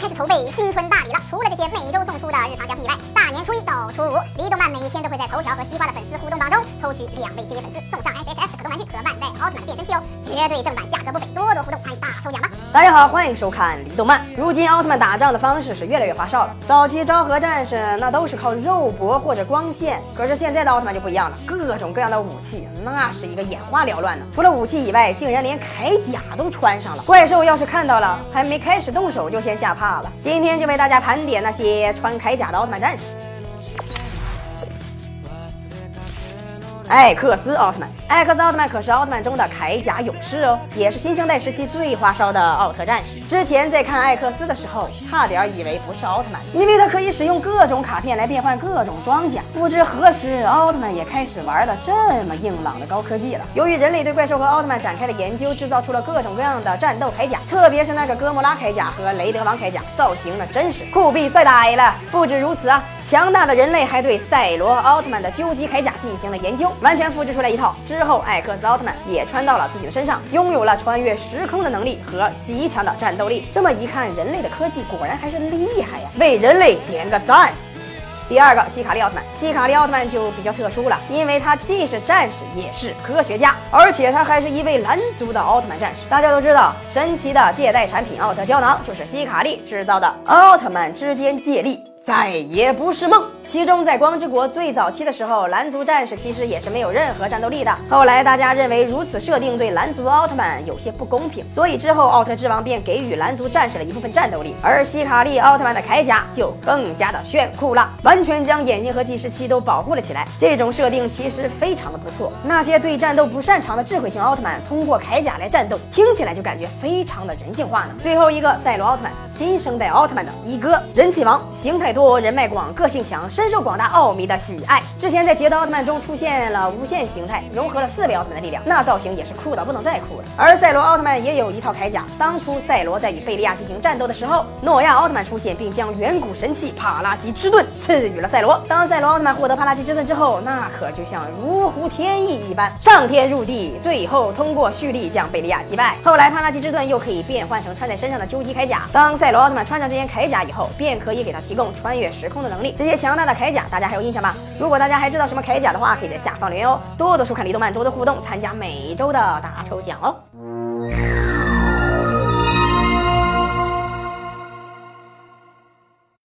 开始筹备新春大礼了。除了这些每周送出的日常奖品以外，大年初一到初五，李动漫每天都会在头条和西瓜的粉丝互动榜中抽取两位幸运粉丝，送上 S H F 可动玩具和万代奥特曼变身器哦，绝对正版，价格不菲，多多互动参与大抽奖！大家好，欢迎收看李动漫。如今奥特曼打仗的方式是越来越花哨了，早期昭和战士那都是靠肉搏或者光线，可是现在的奥特曼就不一样了，各种各样的武器，那是一个眼花缭乱的。除了武器以外，竟然连铠甲都穿上了。怪兽要是看到了，还没开始动手就先吓怕了。今天就为大家盘点那些穿铠甲的奥特曼战士。艾克斯奥特曼，艾克斯奥特曼可是奥特曼中的铠甲勇士哦，也是新生代时期最花哨的奥特战士。之前在看艾克斯的时候，差点以为不是奥特曼，因为他可以使用各种卡片来变换各种装甲。不知何时，奥特曼也开始玩的这么硬朗的高科技了。由于人类对怪兽和奥特曼展开了研究，制造出了各种各样的战斗铠甲，特别是那个哥莫拉铠甲和雷德王铠甲，造型那真是酷毙帅呆了。不止如此啊，强大的人类还对赛罗奥特曼的究极铠甲进行了研究。完全复制出来一套之后，艾克斯奥特曼也穿到了自己的身上，拥有了穿越时空的能力和极强的战斗力。这么一看，人类的科技果然还是厉害呀！为人类点个赞。第二个，希卡利奥特曼。希卡利奥特曼就比较特殊了，因为他既是战士，也是科学家，而且他还是一位蓝族的奥特曼战士。大家都知道，神奇的借贷产品奥特胶囊就是希卡利制造的，奥特曼之间借力，再也不是梦。其中，在光之国最早期的时候，蓝族战士其实也是没有任何战斗力的。后来，大家认为如此设定对蓝族奥特曼有些不公平，所以之后奥特之王便给予蓝族战士了一部分战斗力。而希卡利奥特曼的铠甲就更加的炫酷了，完全将眼睛和计时器都保护了起来。这种设定其实非常的不错。那些对战斗不擅长的智慧型奥特曼通过铠甲来战斗，听起来就感觉非常的人性化呢。最后一个，赛罗奥特曼，新生代奥特曼的一哥，人气王，形态多，人脉广，个性强。深受广大奥迷的喜爱。之前在捷德奥特曼中出现了无限形态，融合了四位奥特曼的力量，那造型也是酷到不能再酷了。而赛罗奥特曼也有一套铠甲。当初赛罗在与贝利亚进行战斗的时候，诺亚奥特曼出现，并将远古神器帕拉吉之盾赐予了赛罗。当赛罗奥特曼获得帕拉吉之盾之后，那可就像如虎添翼一般，上天入地，最后通过蓄力将贝利亚击败。后来帕拉吉之盾又可以变换成穿在身上的究极铠甲。当赛罗奥特曼穿上这件铠甲以后，便可以给他提供穿越时空的能力。这些强大的铠甲，大家还有印象吧？如果大家还知道什么铠甲的话，可以在下方留言哦。多多收看李动漫，多多互动，参加每周的大抽奖哦。